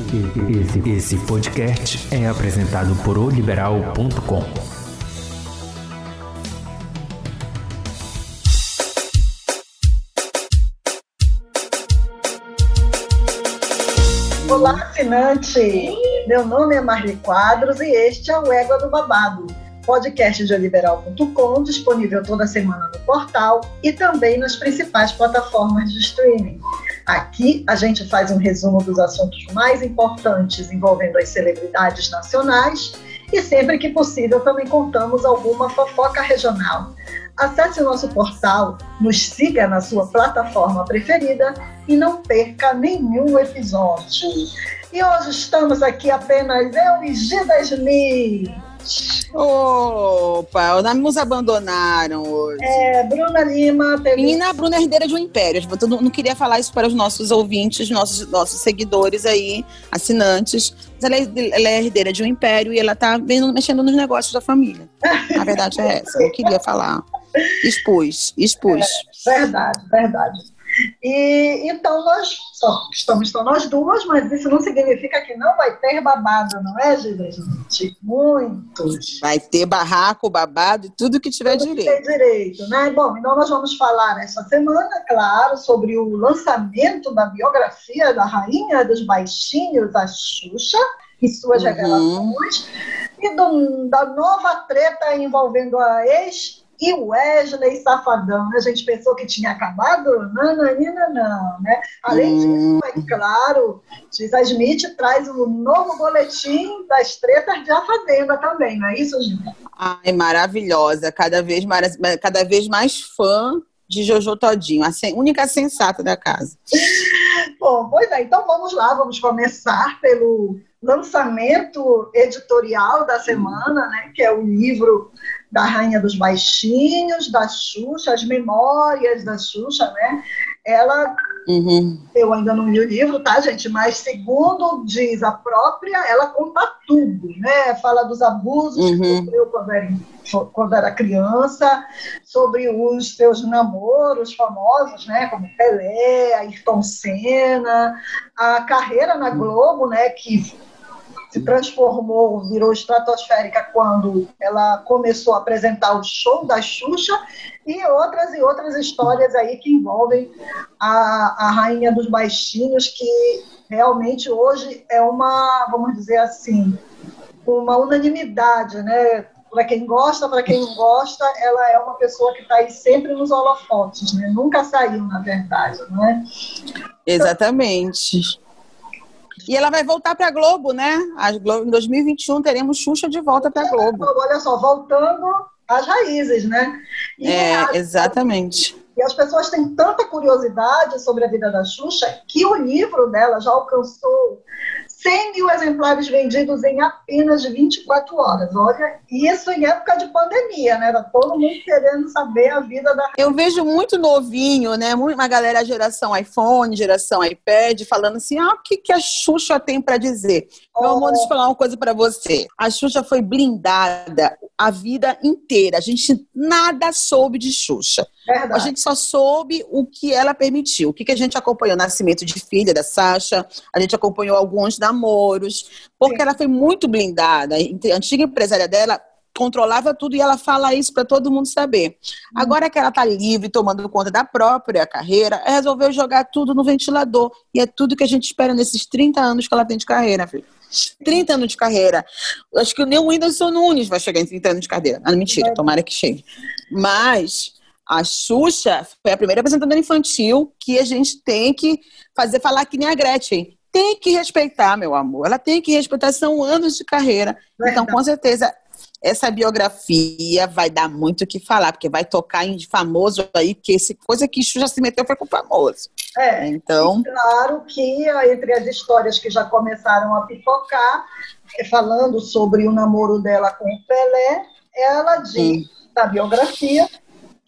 Esse, esse podcast é apresentado por oliberal.com. Olá, assinante! Meu nome é Marli Quadros e este é o Égua do Babado, podcast de oliberal.com, disponível toda semana no portal e também nas principais plataformas de streaming. Aqui a gente faz um resumo dos assuntos mais importantes envolvendo as celebridades nacionais e sempre que possível também contamos alguma fofoca regional. Acesse o nosso portal, nos siga na sua plataforma preferida e não perca nenhum episódio. E hoje estamos aqui apenas eu e Gida Smith. Opa, nos abandonaram hoje. É, Bruna Lima. Teve... Menina, a Bruna é herdeira de um império. Eu não queria falar isso para os nossos ouvintes, nossos, nossos seguidores aí, assinantes. Mas ela é, ela é herdeira de um império e ela tá mexendo nos negócios da família. A verdade é essa. Eu não queria falar. Expus, expus. É, verdade, verdade. E então nós só estamos só nós duas, mas isso não significa que não vai ter babado, não é, gente? Muitos. Vai ter barraco, babado e tudo que tiver tudo direito. Que direito, né? Bom, então nós vamos falar essa semana, claro, sobre o lançamento da biografia da rainha dos baixinhos, a Xuxa, e suas uhum. revelações, e do, da nova treta envolvendo a ex e o Wesley Safadão, né? a gente pensou que tinha acabado? Não, não, né? Além hum. disso, é claro, Gisa Smith traz um novo boletim das tretas de A Fazenda também, não é isso, Gisa? Ai, maravilhosa, cada vez mais, cada vez mais fã de Jojo Todinho, a única sensata da casa. Bom, pois é, então vamos lá, vamos começar pelo lançamento editorial da semana, né, que é o livro da Rainha dos Baixinhos, da Xuxa, as memórias da Xuxa, né? Ela, uhum. eu ainda não li o livro, tá, gente? Mas segundo diz a própria, ela conta tudo, né? Fala dos abusos uhum. que sofreu quando era, quando era criança, sobre os seus namoros famosos, né? Como Pelé, Ayrton Senna, a carreira na Globo, né? Que se transformou, virou estratosférica quando ela começou a apresentar o show da Xuxa e outras e outras histórias aí que envolvem a, a rainha dos baixinhos, que realmente hoje é uma, vamos dizer assim, uma unanimidade, né? Para quem gosta, para quem não gosta, ela é uma pessoa que está aí sempre nos holofotes, né? Nunca saiu, na verdade, não é? Exatamente. E ela vai voltar para a Globo, né? A Globo, em 2021 teremos Xuxa de volta para a Globo. Olha só, voltando às raízes, né? E é, exatamente. E as pessoas têm tanta curiosidade sobre a vida da Xuxa que o livro dela já alcançou 100 mil exemplares vendidos em apenas 24 horas. Olha, isso em época de pandemia, né? Era todo mundo querendo saber a vida da. Eu vejo muito novinho, né? Uma galera geração iPhone, geração iPad, falando assim: ah, o que, que a Xuxa tem para dizer? Oh. Meu amor, deixa eu falar uma coisa para você. A Xuxa foi blindada a vida inteira. A gente nada soube de Xuxa. Verdade. A gente só soube o que ela permitiu. O que, que a gente acompanhou? O nascimento de filha da Sasha, a gente acompanhou alguns namoros, porque Sim. ela foi muito blindada. A antiga empresária dela controlava tudo e ela fala isso para todo mundo saber. Hum. Agora que ela está livre, tomando conta da própria carreira, resolveu jogar tudo no ventilador. E é tudo que a gente espera nesses 30 anos que ela tem de carreira, filho. 30 anos de carreira. Acho que nem o Whindersson Nunes vai chegar em 30 anos de carreira. Ah, mentira, tomara que chegue. Mas a Xuxa foi a primeira apresentadora infantil que a gente tem que fazer falar que nem a Gretchen. Tem que respeitar, meu amor. Ela tem que respeitar, são anos de carreira. Então, com certeza, essa biografia vai dar muito o que falar, porque vai tocar em famoso aí, que esse coisa que já se meteu foi com famoso. É, então. claro que entre as histórias que já começaram a pipocar, é, falando sobre o namoro dela com o Pelé, ela diz hum. na biografia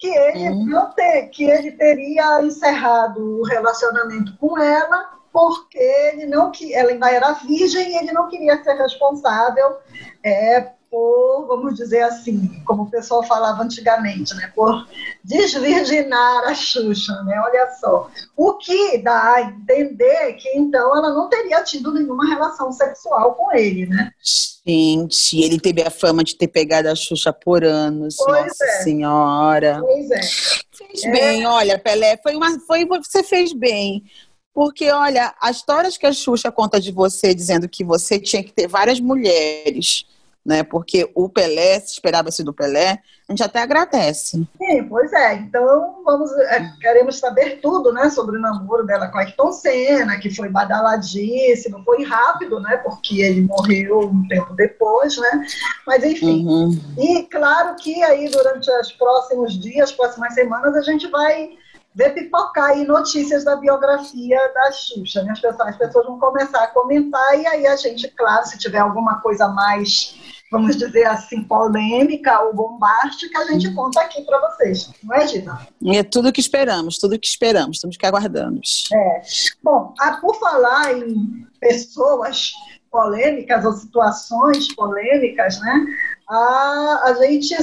que ele hum. não ter, que ele teria encerrado o relacionamento com ela porque ele não que ela ainda era virgem e ele não queria ser responsável é, por, vamos dizer assim, como o pessoal falava antigamente, né, por desvirginar a Xuxa, né, olha só. O que dá a entender que, então, ela não teria tido nenhuma relação sexual com ele, né. Gente, ele teve a fama de ter pegado a Xuxa por anos. Pois Nossa é. Senhora. Pois é. Fez é. bem, olha, Pelé, foi uma, foi, você fez bem. Porque, olha, as histórias que a Xuxa conta de você, dizendo que você tinha que ter várias mulheres, né? Porque o Pelé, se esperava-se do Pelé, a gente até agradece. Sim, pois é. Então, vamos, é, queremos saber tudo, né? Sobre o namoro dela com a Ayrton Senna, que foi badaladíssimo, foi rápido, né? Porque ele morreu um tempo depois, né? Mas, enfim. Uhum. E claro que aí, durante os próximos dias, próximas semanas, a gente vai ver pipocar aí notícias da biografia da Xuxa. Né? As, pessoas, as pessoas vão começar a comentar e aí a gente, claro, se tiver alguma coisa mais, vamos dizer assim, polêmica ou bombástica, a gente conta aqui para vocês. Não é, Gina? É tudo que esperamos, tudo que esperamos, tudo que aguardamos. É. Bom, a, por falar em pessoas polêmicas ou situações polêmicas, né? A, a gente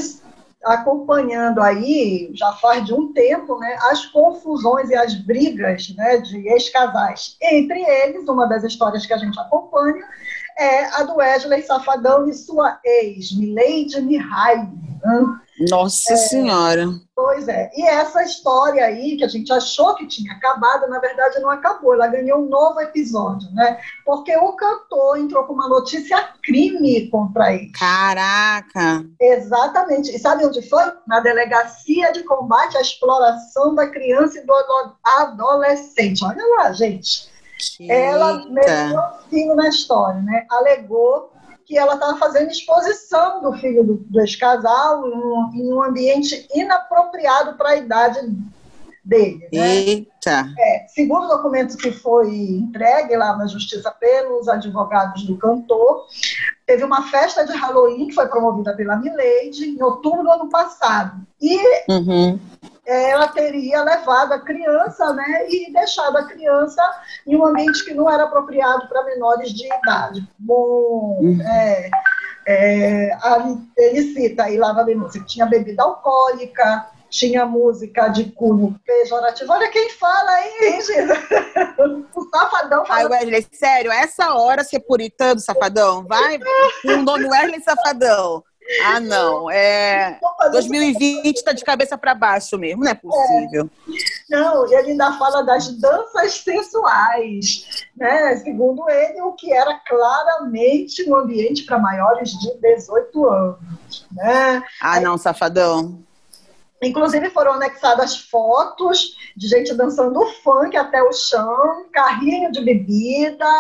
acompanhando aí, já faz de um tempo, né, as confusões e as brigas né, de ex-casais. Entre eles, uma das histórias que a gente acompanha é a do Wesley Safadão e sua ex, Milady Mihai. Né? Nossa é, Senhora! Pois é. E essa história aí, que a gente achou que tinha acabado, na verdade não acabou. Ela ganhou um novo episódio, né? Porque o cantor entrou com uma notícia crime contra ele. Caraca! Exatamente. E sabe onde foi? Na Delegacia de Combate à Exploração da Criança e do Adolescente. Olha lá, gente. Que Ela meteu o fio na história, né? Alegou que ela estava fazendo exposição do filho do, do ex-casal em, um, em, um ambiente inapropriado para a idade dele. Né? Eita! É, segundo o documento que foi entregue lá na justiça pelos advogados do cantor, teve uma festa de Halloween que foi promovida pela Milady em outubro do ano passado. E uhum ela teria levado a criança né, e deixado a criança em um ambiente que não era apropriado para menores de idade. Bom, uhum. é, é, ele cita aí lá na denúncia que tinha bebida alcoólica, tinha música de cunho pejorativo. Olha quem fala aí, hein, O Safadão fala. Ai, Wesley, sério, essa hora ser puritano, Safadão, vai o nome Wesley Safadão. Ah, não. É... 2020 está de cabeça para baixo mesmo, não é possível. É. Não, e ele ainda fala das danças sensuais, né? Segundo ele, o que era claramente um ambiente para maiores de 18 anos. Né? Ah, não, safadão. Inclusive foram anexadas fotos de gente dançando funk até o chão, carrinho de bebida,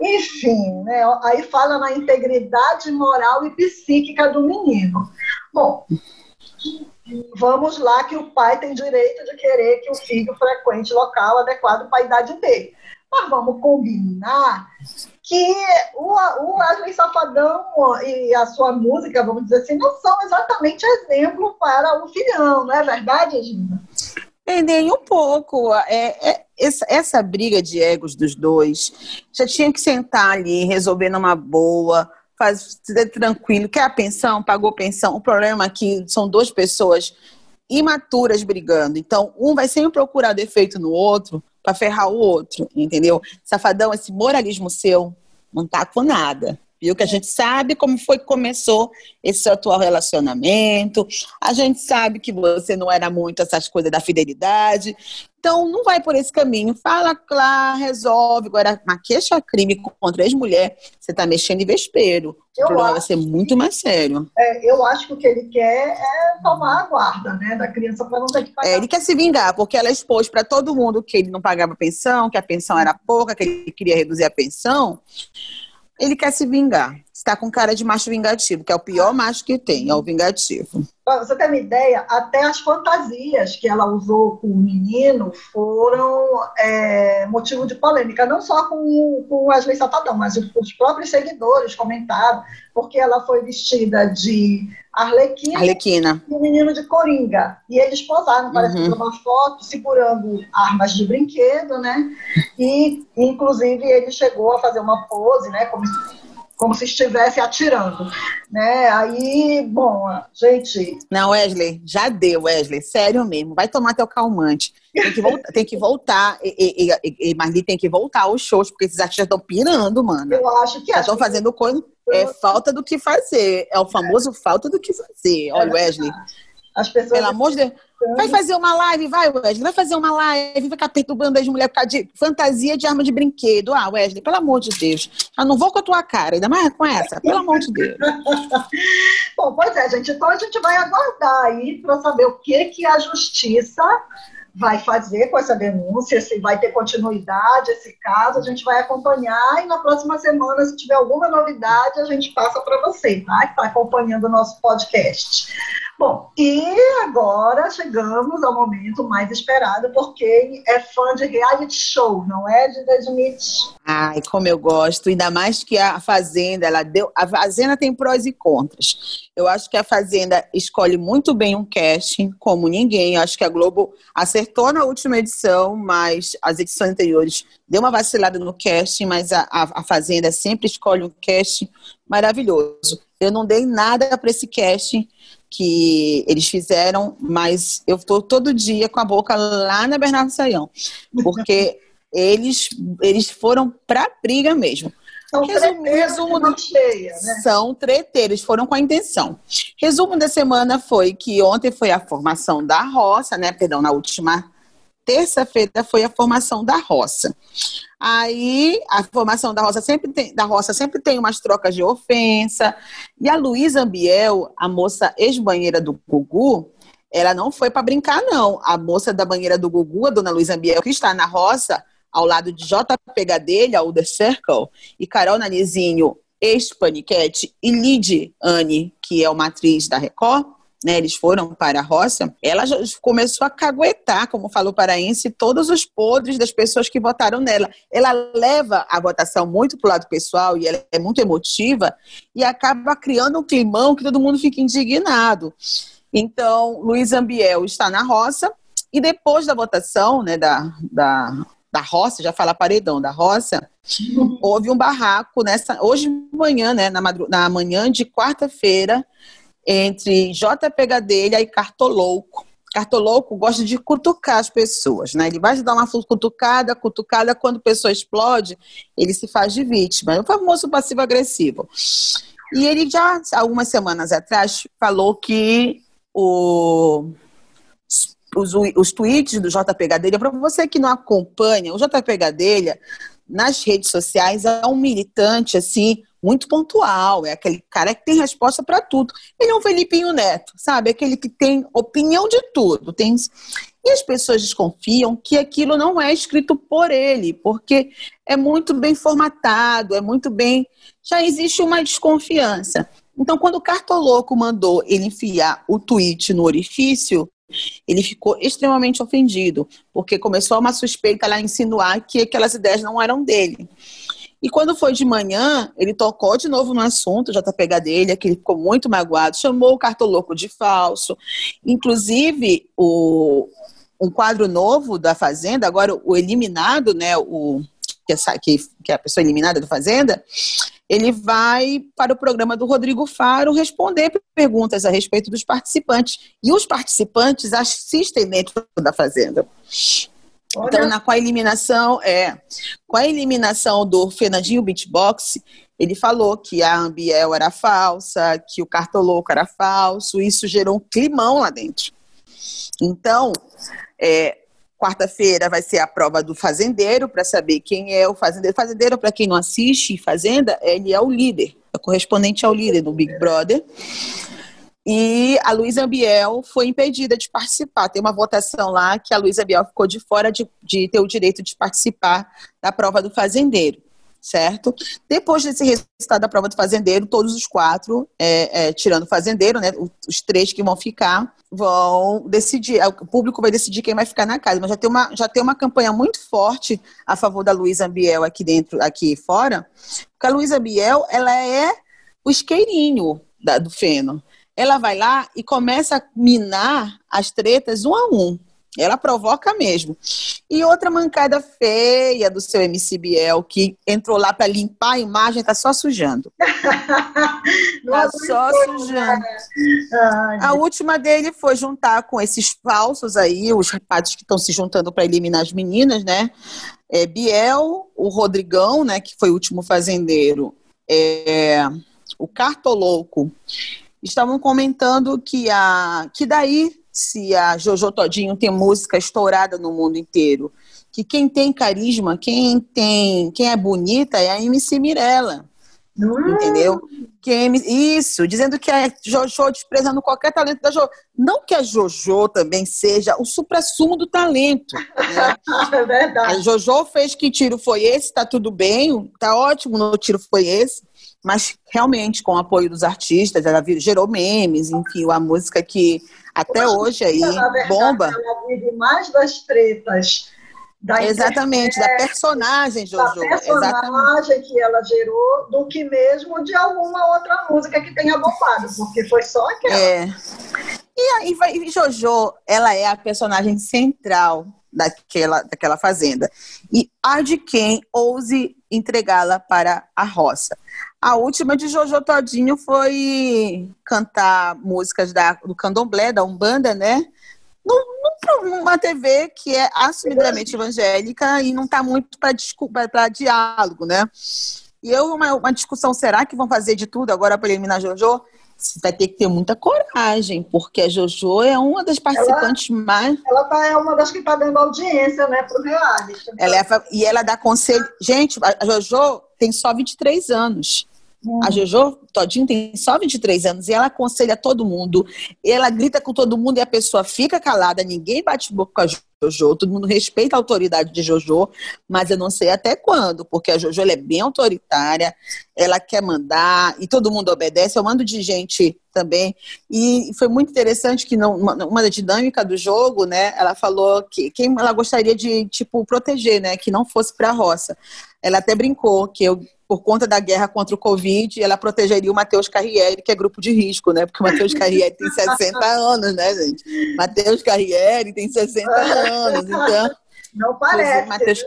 enfim, né? aí fala na integridade moral e psíquica do menino. Bom, vamos lá que o pai tem direito de querer que o filho frequente local adequado para a idade dele. Mas vamos combinar que o, o Wesley Safadão e a sua música, vamos dizer assim, não são exatamente exemplo para o filhão, não é verdade, Gina? É, nem um pouco. É, é, essa, essa briga de egos dos dois já tinha que sentar ali, resolver numa boa, fazer tranquilo. Quer a pensão? Pagou pensão. O problema aqui são duas pessoas imaturas brigando. Então, um vai sempre procurar defeito no outro para ferrar o outro, entendeu? Safadão, esse moralismo seu não tá com nada. Viu que a gente sabe como foi que começou esse atual relacionamento. A gente sabe que você não era muito essas coisas da fidelidade. Então, não vai por esse caminho. Fala claro, resolve. Agora, uma queixa-crime contra ex-mulher, você está mexendo em vespeiro. Eu o problema vai ser muito mais sério. É, eu acho que o que ele quer é tomar a guarda né, da criança para não ter que pagar. É, ele quer se vingar, porque ela expôs para todo mundo que ele não pagava pensão, que a pensão era pouca, que ele queria reduzir a pensão ele quer se vingar. Está com cara de macho vingativo, que é o pior macho que tem, é o vingativo. Pra você ter uma ideia, até as fantasias que ela usou com o menino foram é, motivo de polêmica, não só com, com o Wesley Safadão, mas os próprios seguidores comentaram, porque ela foi vestida de Arlequina, Arlequina. e o menino de Coringa. E eles posaram, parece uhum. uma foto, segurando armas de brinquedo, né? E, inclusive, ele chegou a fazer uma pose, né? Como como se estivesse atirando, né? Aí, bom, gente. Não, Wesley, já deu, Wesley, sério mesmo. Vai tomar teu calmante. Tem que voltar, tem que voltar e, e, e, Marli tem que voltar aos shows, porque esses artistas estão pirando, mano. Eu acho que estão fazendo coisa. É falta do que fazer. É o famoso é. falta do que fazer. Olha, Wesley. As pessoas. Pelo amor de Deus. Vai fazer uma live, vai, Wesley. Vai fazer uma live, vai ficar perturbando as mulheres por causa de fantasia de arma de brinquedo. Ah, Wesley, pelo amor de Deus. Eu não vou com a tua cara, ainda mais com essa, pelo amor de Deus. Bom, pois é, gente. Então a gente vai aguardar aí para saber o que, que a justiça vai fazer com essa denúncia, se vai ter continuidade esse caso, a gente vai acompanhar e na próxima semana, se tiver alguma novidade, a gente passa para você, tá? Que está acompanhando o nosso podcast. Bom, e agora chegamos ao momento mais esperado, porque é fã de reality show, não é, de Smith? Ai, como eu gosto, ainda mais que a Fazenda, ela deu. A Fazenda tem prós e contras. Eu acho que a Fazenda escolhe muito bem um casting, como ninguém. Eu acho que a Globo acertou na última edição, mas as edições anteriores deu uma vacilada no casting, mas a, a, a Fazenda sempre escolhe um casting maravilhoso. Eu não dei nada para esse casting que eles fizeram, mas eu estou todo dia com a boca lá na Bernardo Saião, porque eles, eles foram para briga mesmo. São resumo, resumo do, cheia, né? São treteiros, foram com a intenção. Resumo da semana foi que ontem foi a formação da roça, né? Perdão, na última terça-feira foi a formação da roça. Aí a formação da roça sempre tem, da roça sempre tem umas trocas de ofensa. E a Luísa Ambiel, a moça ex-banheira do Gugu, ela não foi para brincar, não. A moça da banheira do Gugu, a dona Luísa Ambiel, que está na roça, ao lado de JP Gadelha, o The Circle, e Carol Nanizinho, ex-paniquete, e Lid Anne, que é uma atriz da Record, né, eles foram para a roça, ela começou a caguetar, como falou o paraense, todos os podres das pessoas que votaram nela. Ela leva a votação muito para o lado pessoal e ela é muito emotiva e acaba criando um climão que todo mundo fica indignado. Então, Luiz Ambiel está na roça e depois da votação, né, da, da, da roça, já fala paredão da roça, houve um barraco nessa hoje de manhã, né, na, na manhã de quarta-feira, entre Gadelha e Cartolouco. Cartolouco gosta de cutucar as pessoas, né? Ele vai dar uma cutucada, cutucada, quando a pessoa explode, ele se faz de vítima. É o famoso passivo-agressivo. E ele já, algumas semanas atrás, falou que o, os, os tweets do JP Gadelha, para você que não acompanha, o JP Gadelha, nas redes sociais, é um militante, assim, muito pontual, é aquele cara que tem resposta para tudo. Ele é um Felipinho Neto, sabe? Aquele que tem opinião de tudo. Tem... E as pessoas desconfiam que aquilo não é escrito por ele, porque é muito bem formatado, é muito bem. Já existe uma desconfiança. Então, quando o Cartoloco mandou ele enfiar o tweet no orifício, ele ficou extremamente ofendido, porque começou uma suspeita lá a insinuar que aquelas ideias não eram dele. E quando foi de manhã, ele tocou de novo no assunto, já tá pegado dele, que ele ficou muito magoado, chamou o cartoloco de falso. Inclusive, o, um quadro novo da Fazenda, agora o eliminado, né, o, que, é, que, é a pessoa eliminada da Fazenda, ele vai para o programa do Rodrigo Faro responder perguntas a respeito dos participantes. E os participantes assistem dentro da Fazenda. Então, na, com a eliminação, é, com a eliminação do Fernandinho Beatbox, ele falou que a Ambiel era falsa, que o Cartoloco era falso, isso gerou um climão lá dentro. Então, é, quarta-feira vai ser a prova do fazendeiro para saber quem é o fazendeiro. Fazendeiro, para quem não assiste Fazenda, ele é o líder, é correspondente ao líder do Big Brother. E a Luísa Biel foi impedida de participar. Tem uma votação lá que a Luísa Biel ficou de fora de, de ter o direito de participar da prova do fazendeiro certo? Depois desse resultado da prova do fazendeiro, todos os quatro, é, é, tirando o fazendeiro, né, os três que vão ficar, vão decidir, o público vai decidir quem vai ficar na casa, mas já tem uma, já tem uma campanha muito forte a favor da Luísa Biel aqui dentro, aqui fora, porque a Luísa Biel, ela é o isqueirinho da, do feno ela vai lá e começa a minar as tretas um a um. Ela provoca mesmo. E outra mancada feia do seu MC Biel, que entrou lá para limpar a imagem, tá só sujando. tá só sujando. A última dele foi juntar com esses falsos aí, os rapazes que estão se juntando para eliminar as meninas, né? É, Biel, o Rodrigão, né, que foi o último fazendeiro, é, o Cartolouco, estavam comentando que a que daí se a Jojo Todinho tem música estourada no mundo inteiro, que quem tem carisma, quem tem, quem é bonita é a MC Mirella. Hum. Entendeu? Quem, isso, dizendo que a Jojo desprezando qualquer talento da Jojo. Não que a Jojo também seja o supra-sumo do talento. Né? é verdade. A Jojo fez que tiro foi esse, tá tudo bem, tá ótimo no tiro foi esse mas realmente com o apoio dos artistas, ela gerou memes, enfim, a música que até hoje aí verdade, bomba. Ela vive mais das tretas. Da Exatamente, da personagem, Jojo. Da personagem Exatamente. que ela gerou, do que mesmo de alguma outra música que tenha bombado, porque foi só aquela. É. E aí, Jojo, ela é a personagem central daquela, daquela fazenda. E há de quem ouse entregá-la para a roça. A última de Jojo Todinho foi cantar músicas da, do candomblé, da Umbanda, né? numa TV que é assumidamente evangélica e não está muito para diálogo, né? E eu, uma, uma discussão, será que vão fazer de tudo agora para eliminar Jojo? Você vai ter que ter muita coragem, porque a Jojo é uma das participantes ela, mais. Ela tá, é uma das que está dando audiência, né, para o reality. Ela é, e ela dá conselho. Gente, a Jojo tem só 23 anos. Hum. A Jojo Todinho tem só 23 anos e ela aconselha todo mundo. Ela grita com todo mundo e a pessoa fica calada, ninguém bate boca com a Jojo, todo mundo respeita a autoridade de Jojo, mas eu não sei até quando, porque a Jojo é bem autoritária, ela quer mandar e todo mundo obedece. Eu mando de gente também. E foi muito interessante que não, uma, uma dinâmica do jogo, né? Ela falou que quem ela gostaria de tipo proteger, né? Que não fosse para a roça. Ela até brincou que eu por conta da guerra contra o Covid, ela protegeria o Matheus Carriere, que é grupo de risco, né? Porque o Matheus Carriere tem 60 anos, né, gente? Matheus Carriere tem 60 anos, então... Não parece. Mateus,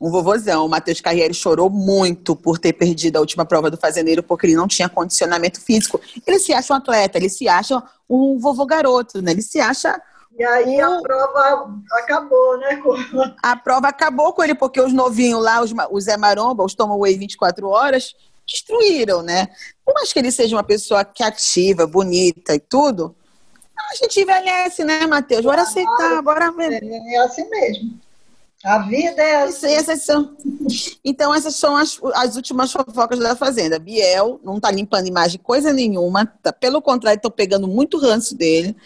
um vovozão. O Matheus Carriere chorou muito por ter perdido a última prova do fazendeiro porque ele não tinha condicionamento físico. Ele se acha um atleta, ele se acha um vovô garoto, né? Ele se acha e aí a prova acabou, né? A prova acabou com ele, porque os novinhos lá, os, o Zé Maromba, os Toma Whey 24 horas, destruíram, né? Por mais que ele seja uma pessoa que é ativa, bonita e tudo, a gente envelhece, né, Matheus? Bora aceitar, bora ver. É, é assim mesmo. A vida é assim. Essas são... Então, essas são as, as últimas fofocas da Fazenda. Biel não tá limpando imagem coisa nenhuma, tá, pelo contrário, estão pegando muito ranço dele.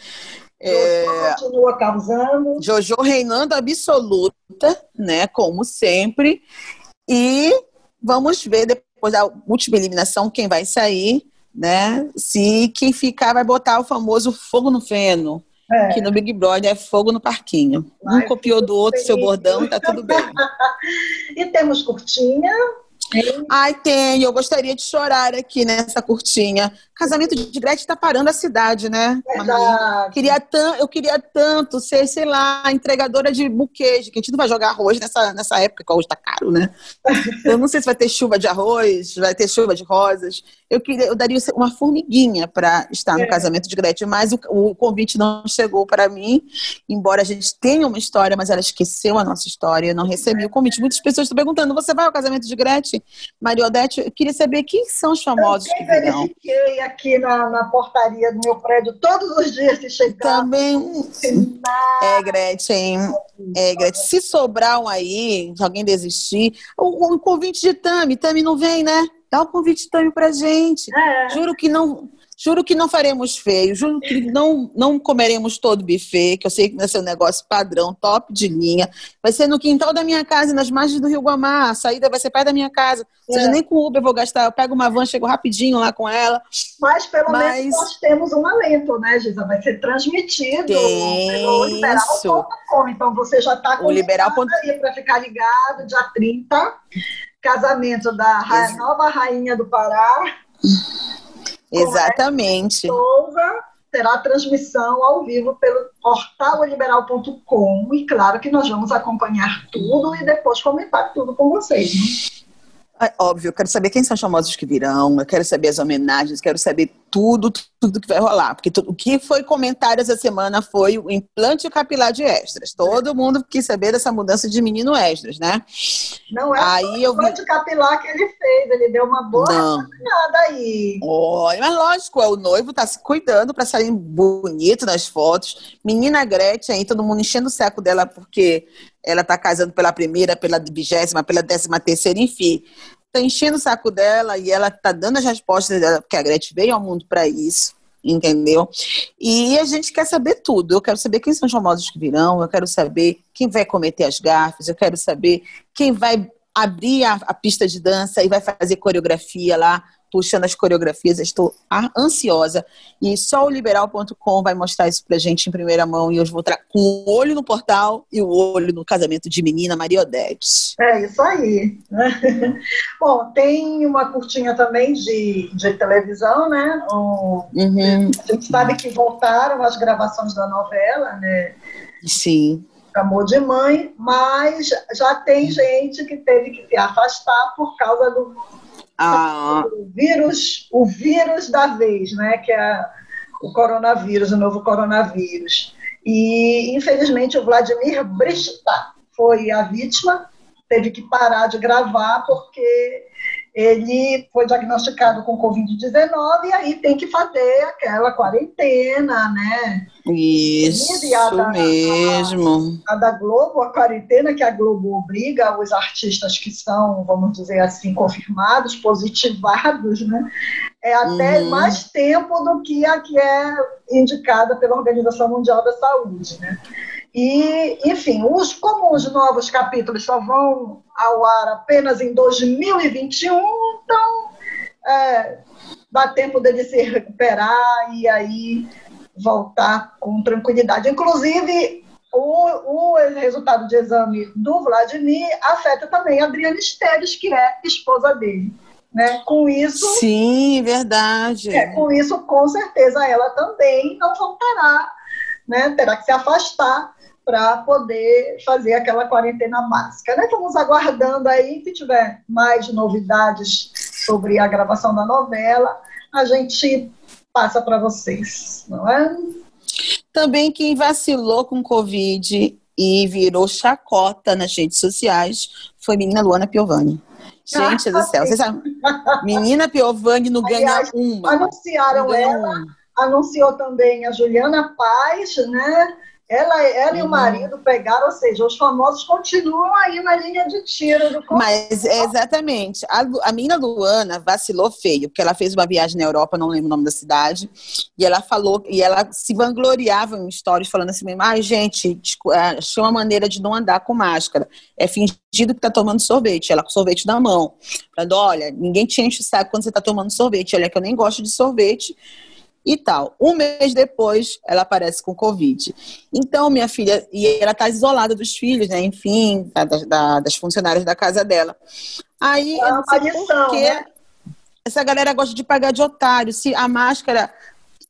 É, continua causando. Jojo reinando absoluta, né? Como sempre. E vamos ver depois da última eliminação quem vai sair, né? Se quem ficar vai botar o famoso fogo no feno. É. Que no Big Brother é fogo no parquinho. Um copiou do outro seu bordão, tá tudo bem. e temos curtinha, Ai, tem. Eu gostaria de chorar aqui nessa curtinha. Casamento de Gretchen tá parando a cidade, né? Queria tan eu queria tanto ser, sei lá, entregadora de buquês, que a gente não vai jogar arroz nessa, nessa época, que hoje tá caro, né? Eu não sei se vai ter chuva de arroz, vai ter chuva de rosas. Eu queria, eu daria uma formiguinha para estar no é. casamento de Gretchen, mas o, o convite não chegou para mim, embora a gente tenha uma história, mas ela esqueceu a nossa história, eu não recebi o convite. Muitas pessoas estão perguntando: você vai ao casamento de Gretchen? Maria Odete, eu queria saber quem são os famosos que virão. verifiquei aqui na, na, portaria do meu prédio todos os dias se chegar. Também. É, Gretchen. É, Gretchen. Se sobrar um aí, se alguém desistir, o, o convite de Tami. Tami não vem, né? Dá o convite de Tami pra gente. É. Juro que não Juro que não faremos feio, juro que não, não comeremos todo o buffet, que eu sei que vai ser um negócio padrão, top de linha. Vai ser no quintal da minha casa, nas margens do Rio Guamá. A saída vai ser perto da minha casa. Ou seja, é. nem com Uber eu vou gastar. Eu pego uma van, chego rapidinho lá com ela. Mas pelo Mas... menos nós temos um alento, né, Gisa? Vai ser transmitido Tem pelo liberal.com. Então você já está com o liberal. para ficar ligado, dia 30. Casamento da nova rainha do Pará. Exatamente. Souza, terá transmissão ao vivo pelo portaloliberal.com e claro que nós vamos acompanhar tudo e depois comentar tudo com vocês. Né? É óbvio, eu quero saber quem são os famosos que virão, eu quero saber as homenagens, quero saber tudo, tudo que vai rolar. Porque tudo, o que foi comentário essa semana foi o implante capilar de extras. Todo mundo quis saber dessa mudança de menino extras, né? Não é Aí o implante vi... capilar que ele fez, ele deu uma boa nada aí. Olha, mas lógico, é, o noivo tá se cuidando para sair bonito nas fotos. Menina Gretchen aí, todo mundo enchendo o saco dela porque ela está casando pela primeira, pela vigésima, pela décima terceira, enfim. Está enchendo o saco dela e ela está dando as respostas dela, porque a Gretchen veio ao mundo para isso, entendeu? E a gente quer saber tudo. Eu quero saber quem são os famosos que virão, eu quero saber quem vai cometer as gafes, eu quero saber quem vai abrir a, a pista de dança e vai fazer coreografia lá puxando as coreografias, estou ansiosa. E só o liberal.com vai mostrar isso pra gente em primeira mão. E eu vou estar com o olho no portal e o olho no casamento de menina Maria Odete. É isso aí. Bom, tem uma curtinha também de, de televisão, né? O, uhum. A gente sabe que voltaram as gravações da novela, né? Sim. Amor de Mãe, mas já tem gente que teve que se afastar por causa do ah. O vírus, o vírus da vez, né? Que é o coronavírus, o novo coronavírus. E, infelizmente, o Vladimir Brista foi a vítima, teve que parar de gravar porque ele foi diagnosticado com Covid-19 e aí tem que fazer aquela quarentena, né? Isso a da, mesmo. A, a, da Globo, a quarentena que a Globo obriga os artistas que são, vamos dizer assim, confirmados, positivados, né? É até uhum. mais tempo do que a que é indicada pela Organização Mundial da Saúde, né? E, enfim, os, como os novos capítulos só vão ao ar apenas em 2021, então é, dá tempo dele se recuperar e aí voltar com tranquilidade. Inclusive, o, o resultado de exame do Vladimir afeta também a Adriana Esteves, que é esposa dele. Né? Com isso. Sim, verdade. É, com isso, com certeza, ela também não voltará, né? terá que se afastar para poder fazer aquela quarentena básica. Né? Estamos aguardando aí, se tiver mais novidades sobre a gravação da novela, a gente passa para vocês, não é? Também quem vacilou com Covid e virou chacota nas redes sociais foi a menina Luana Piovani. Gente ah, do céu, vocês sabem, menina Piovani não Aliás, ganha uma. Anunciaram ela, uma. Anunciou também a Juliana Paz, né? Ela, ela uhum. e o uhum. marido pegaram, ou seja, os famosos continuam aí na linha de tiro do Mas, exatamente. A, a menina Luana vacilou feio, porque ela fez uma viagem na Europa, não lembro o nome da cidade, e ela falou, e ela se vangloriava em stories, falando assim, ai, ah, gente, é, achei uma maneira de não andar com máscara. É fingido que tá tomando sorvete, ela com sorvete na mão. Falando, olha, ninguém te enche o saco quando você tá tomando sorvete. Olha que eu nem gosto de sorvete e tal. Um mês depois, ela aparece com Covid. Então, minha filha, e ela está isolada dos filhos, né? Enfim, da, da, das funcionárias da casa dela. Aí, é eu não sei por né? essa galera gosta de pagar de otário. Se a máscara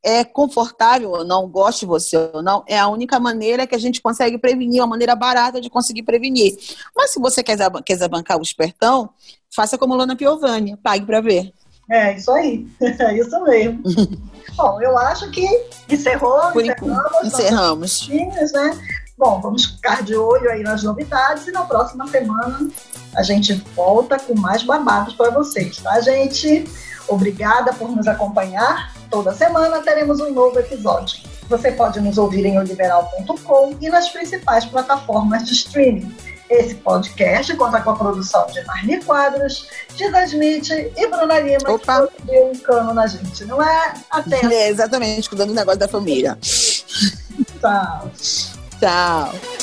é confortável ou não, goste você ou não, é a única maneira que a gente consegue prevenir, uma maneira barata de conseguir prevenir. Mas se você quer, quer bancar o espertão, faça como Lona Piovani, pague para ver. É, isso aí. É isso mesmo. Bom, eu acho que encerrou, Por encerramos. Encerramos. né? Bom, vamos ficar de olho aí nas novidades e na próxima semana a gente volta com mais babados para vocês, tá, gente? Obrigada por nos acompanhar. Toda semana teremos um novo episódio. Você pode nos ouvir em oliberal.com e nas principais plataformas de streaming. Esse podcast conta com a produção de Marli Quadros, Tida Smith e Bruna Lima, Opa. que deu um cano na gente, não é? Até. É, exatamente, cuidando do negócio da família. Tchau. Tchau.